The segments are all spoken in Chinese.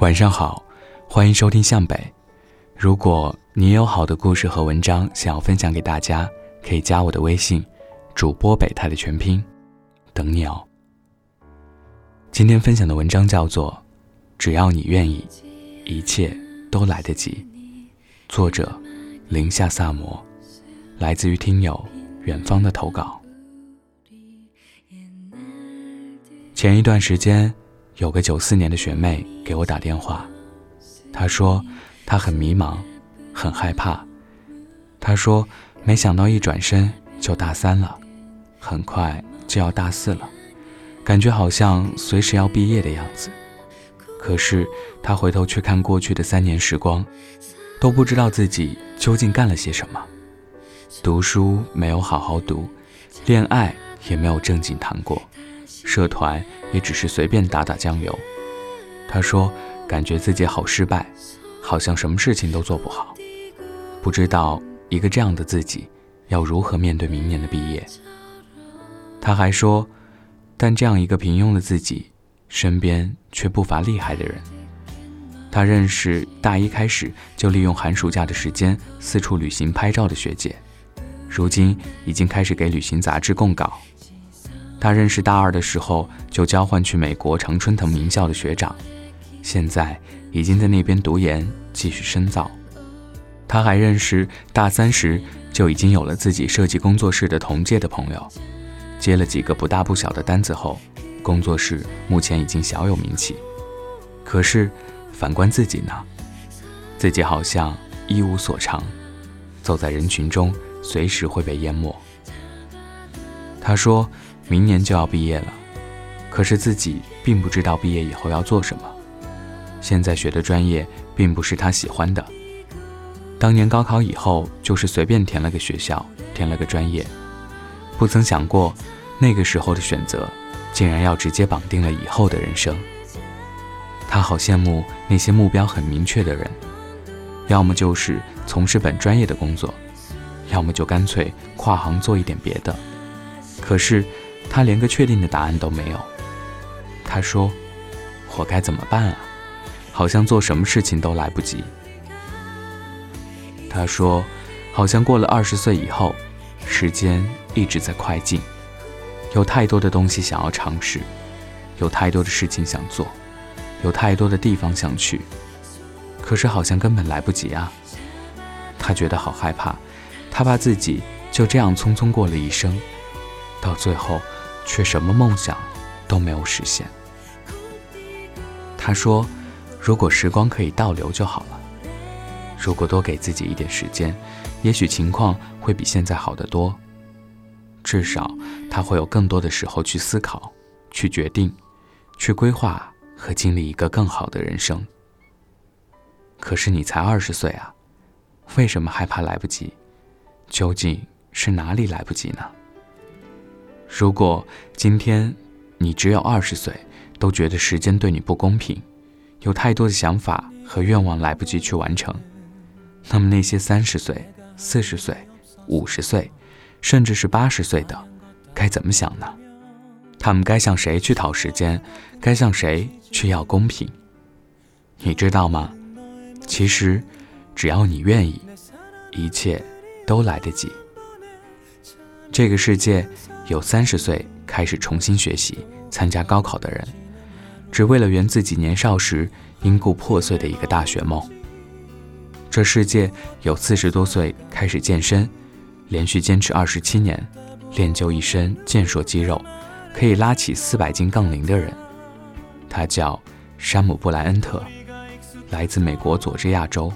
晚上好，欢迎收听向北。如果你有好的故事和文章想要分享给大家，可以加我的微信，主播北泰的全拼，等你哦。今天分享的文章叫做《只要你愿意，一切都来得及》，作者林夏萨摩，来自于听友远方的投稿。前一段时间。有个九四年的学妹给我打电话，她说她很迷茫，很害怕。她说没想到一转身就大三了，很快就要大四了，感觉好像随时要毕业的样子。可是她回头去看过去的三年时光，都不知道自己究竟干了些什么。读书没有好好读，恋爱也没有正经谈过。社团也只是随便打打酱油。他说：“感觉自己好失败，好像什么事情都做不好，不知道一个这样的自己要如何面对明年的毕业。”他还说：“但这样一个平庸的自己，身边却不乏厉害的人。他认识大一开始就利用寒暑假的时间四处旅行拍照的学姐，如今已经开始给旅行杂志供稿。”他认识大二的时候就交换去美国常春藤名校的学长，现在已经在那边读研继续深造。他还认识大三时就已经有了自己设计工作室的同届的朋友，接了几个不大不小的单子后，工作室目前已经小有名气。可是反观自己呢，自己好像一无所长，走在人群中随时会被淹没。他说。明年就要毕业了，可是自己并不知道毕业以后要做什么。现在学的专业并不是他喜欢的。当年高考以后就是随便填了个学校，填了个专业，不曾想过那个时候的选择竟然要直接绑定了以后的人生。他好羡慕那些目标很明确的人，要么就是从事本专业的工作，要么就干脆跨行做一点别的。可是。他连个确定的答案都没有。他说：“我该怎么办啊？好像做什么事情都来不及。”他说：“好像过了二十岁以后，时间一直在快进，有太多的东西想要尝试，有太多的事情想做，有太多的地方想去，可是好像根本来不及啊。”他觉得好害怕，他怕自己就这样匆匆过了一生，到最后。却什么梦想都没有实现。他说：“如果时光可以倒流就好了。如果多给自己一点时间，也许情况会比现在好得多。至少他会有更多的时候去思考、去决定、去规划和经历一个更好的人生。可是你才二十岁啊，为什么害怕来不及？究竟是哪里来不及呢？”如果今天你只有二十岁，都觉得时间对你不公平，有太多的想法和愿望来不及去完成，那么那些三十岁、四十岁、五十岁，甚至是八十岁的，该怎么想呢？他们该向谁去讨时间？该向谁去要公平？你知道吗？其实，只要你愿意，一切都来得及。这个世界。有三十岁开始重新学习、参加高考的人，只为了圆自己年少时因故破碎的一个大学梦。这世界有四十多岁开始健身，连续坚持二十七年，练就一身健硕肌肉，可以拉起四百斤杠铃的人。他叫山姆·布莱恩特，来自美国佐治亚州。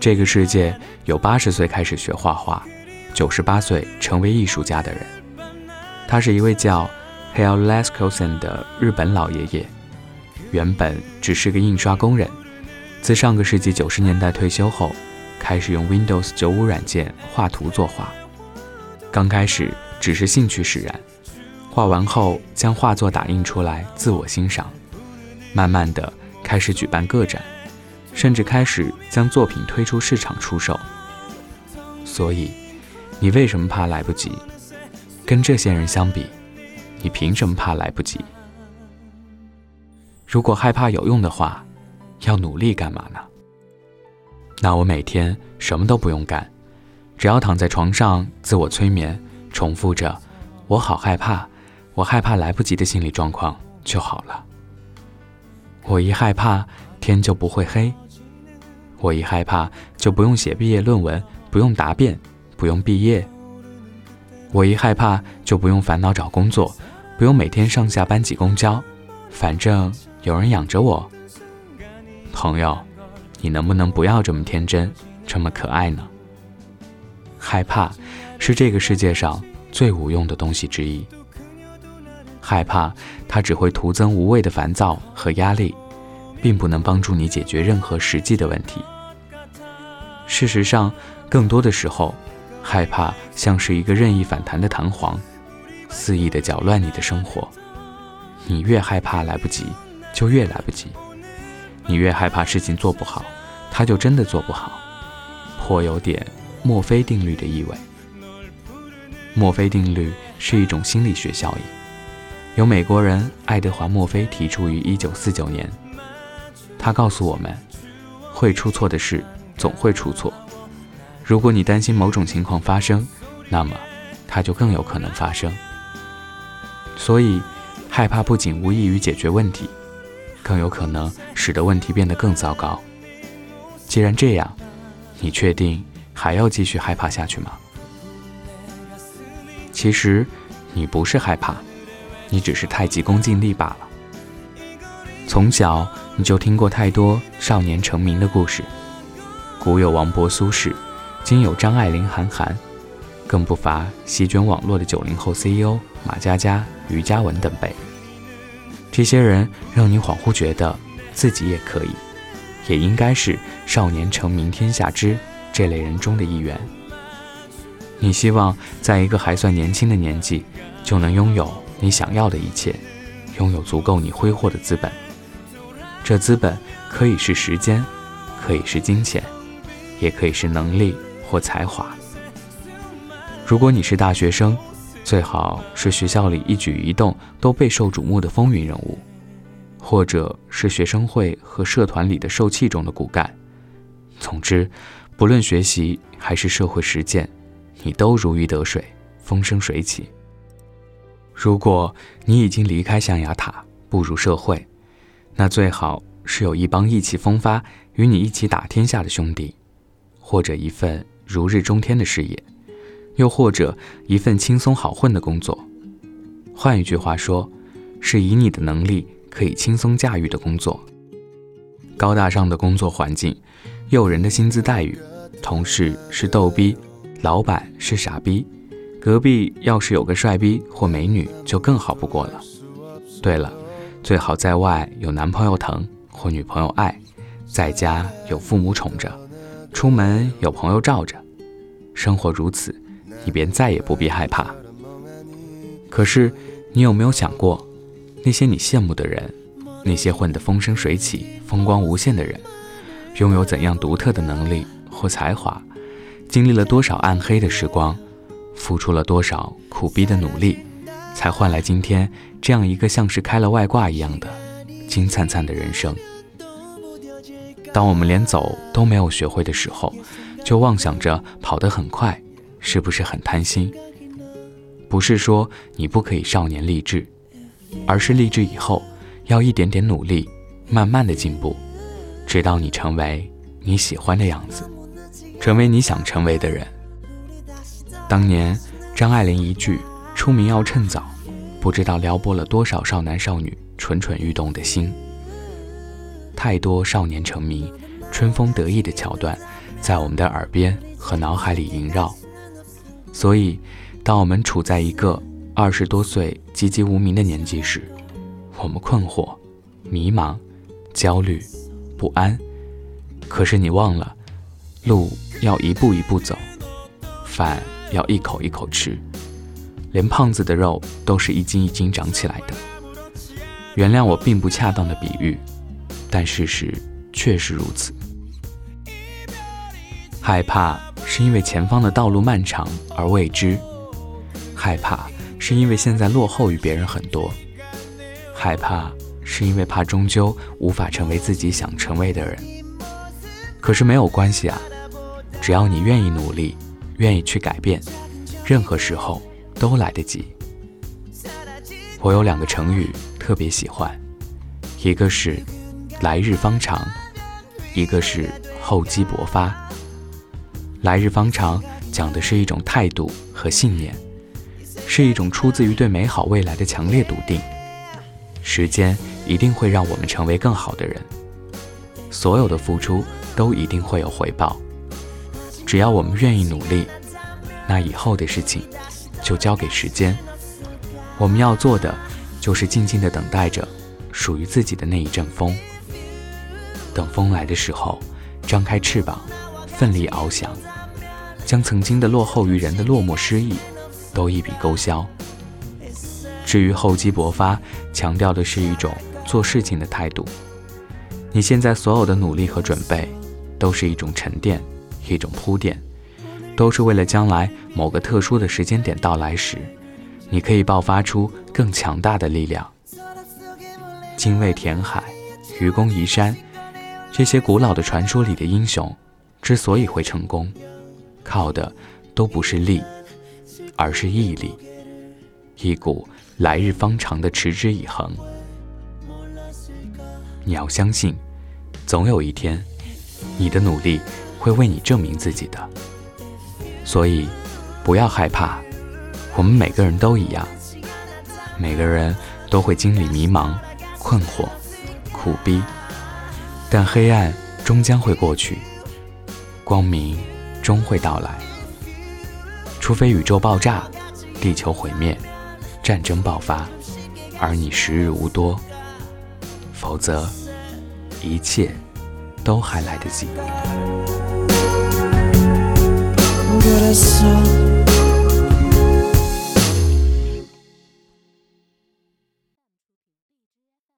这个世界有八十岁开始学画画。九十八岁成为艺术家的人，他是一位叫 Hale Laskosen 的日本老爷爷。原本只是个印刷工人，自上个世纪九十年代退休后，开始用 Windows 九五软件画图作画。刚开始只是兴趣使然，画完后将画作打印出来自我欣赏。慢慢的开始举办个展，甚至开始将作品推出市场出售。所以。你为什么怕来不及？跟这些人相比，你凭什么怕来不及？如果害怕有用的话，要努力干嘛呢？那我每天什么都不用干，只要躺在床上自我催眠，重复着“我好害怕，我害怕来不及”的心理状况就好了。我一害怕，天就不会黑；我一害怕，就不用写毕业论文，不用答辩，不用毕业；我一害怕，就不用烦恼找工作，不用每天上下班挤公交，反正有人养着我。朋友。你能不能不要这么天真，这么可爱呢？害怕是这个世界上最无用的东西之一。害怕，它只会徒增无谓的烦躁和压力，并不能帮助你解决任何实际的问题。事实上，更多的时候，害怕像是一个任意反弹的弹簧，肆意的搅乱你的生活。你越害怕来不及，就越来不及。你越害怕事情做不好，他就真的做不好，颇有点墨菲定律的意味。墨菲定律是一种心理学效应，由美国人爱德华·墨菲提出于1949年。他告诉我们，会出错的事总会出错。如果你担心某种情况发生，那么它就更有可能发生。所以，害怕不仅无异于解决问题。更有可能使得问题变得更糟糕。既然这样，你确定还要继续害怕下去吗？其实，你不是害怕，你只是太急功近利罢了。从小你就听过太多少年成名的故事，古有王勃、苏轼，今有张爱玲、韩寒，更不乏席卷网络的九零后 CEO 马佳佳、于嘉文等辈。这些人让你恍惚觉得自己也可以，也应该是少年成名天下知这类人中的一员。你希望在一个还算年轻的年纪就能拥有你想要的一切，拥有足够你挥霍的资本。这资本可以是时间，可以是金钱，也可以是能力或才华。如果你是大学生。最好是学校里一举一动都备受瞩目的风云人物，或者是学生会和社团里的受器重的骨干。总之，不论学习还是社会实践，你都如鱼得水，风生水起。如果你已经离开象牙塔，步入社会，那最好是有一帮意气风发、与你一起打天下的兄弟，或者一份如日中天的事业。又或者一份轻松好混的工作，换一句话说，是以你的能力可以轻松驾驭的工作。高大上的工作环境，诱人的薪资待遇，同事是逗逼，老板是傻逼，隔壁要是有个帅逼或美女就更好不过了。对了，最好在外有男朋友疼或女朋友爱，在家有父母宠着，出门有朋友罩着，生活如此。你便再也不必害怕。可是，你有没有想过，那些你羡慕的人，那些混得风生水起、风光无限的人，拥有怎样独特的能力或才华，经历了多少暗黑的时光，付出了多少苦逼的努力，才换来今天这样一个像是开了外挂一样的金灿灿的人生？当我们连走都没有学会的时候，就妄想着跑得很快。是不是很贪心？不是说你不可以少年励志，而是励志以后要一点点努力，慢慢的进步，直到你成为你喜欢的样子，成为你想成为的人。当年张爱玲一句“出名要趁早”，不知道撩拨了多少少男少女蠢蠢欲动的心。太多少年成名、春风得意的桥段，在我们的耳边和脑海里萦绕。所以，当我们处在一个二十多岁籍籍无名的年纪时，我们困惑、迷茫、焦虑、不安。可是你忘了，路要一步一步走，饭要一口一口吃，连胖子的肉都是一斤一斤长起来的。原谅我并不恰当的比喻，但事实确实如此。害怕。是因为前方的道路漫长而未知，害怕是因为现在落后于别人很多，害怕是因为怕终究无法成为自己想成为的人。可是没有关系啊，只要你愿意努力，愿意去改变，任何时候都来得及。我有两个成语特别喜欢，一个是“来日方长”，一个是“厚积薄发”。来日方长讲的是一种态度和信念，是一种出自于对美好未来的强烈笃定。时间一定会让我们成为更好的人，所有的付出都一定会有回报。只要我们愿意努力，那以后的事情就交给时间。我们要做的就是静静的等待着属于自己的那一阵风。等风来的时候，张开翅膀，奋力翱翔，将曾经的落后于人的落寞失意都一笔勾销。至于厚积薄发，强调的是一种做事情的态度。你现在所有的努力和准备，都是一种沉淀，一种铺垫，都是为了将来某个特殊的时间点到来时，你可以爆发出更强大的力量。精卫填海，愚公移山，这些古老的传说里的英雄，之所以会成功，靠的都不是力，而是毅力，一股。来日方长的持之以恒，你要相信，总有一天，你的努力会为你证明自己的。所以，不要害怕，我们每个人都一样，每个人都会经历迷茫、困惑、苦逼，但黑暗终将会过去，光明终会到来。除非宇宙爆炸，地球毁灭。战争爆发，而你时日无多，否则一切都还来得及。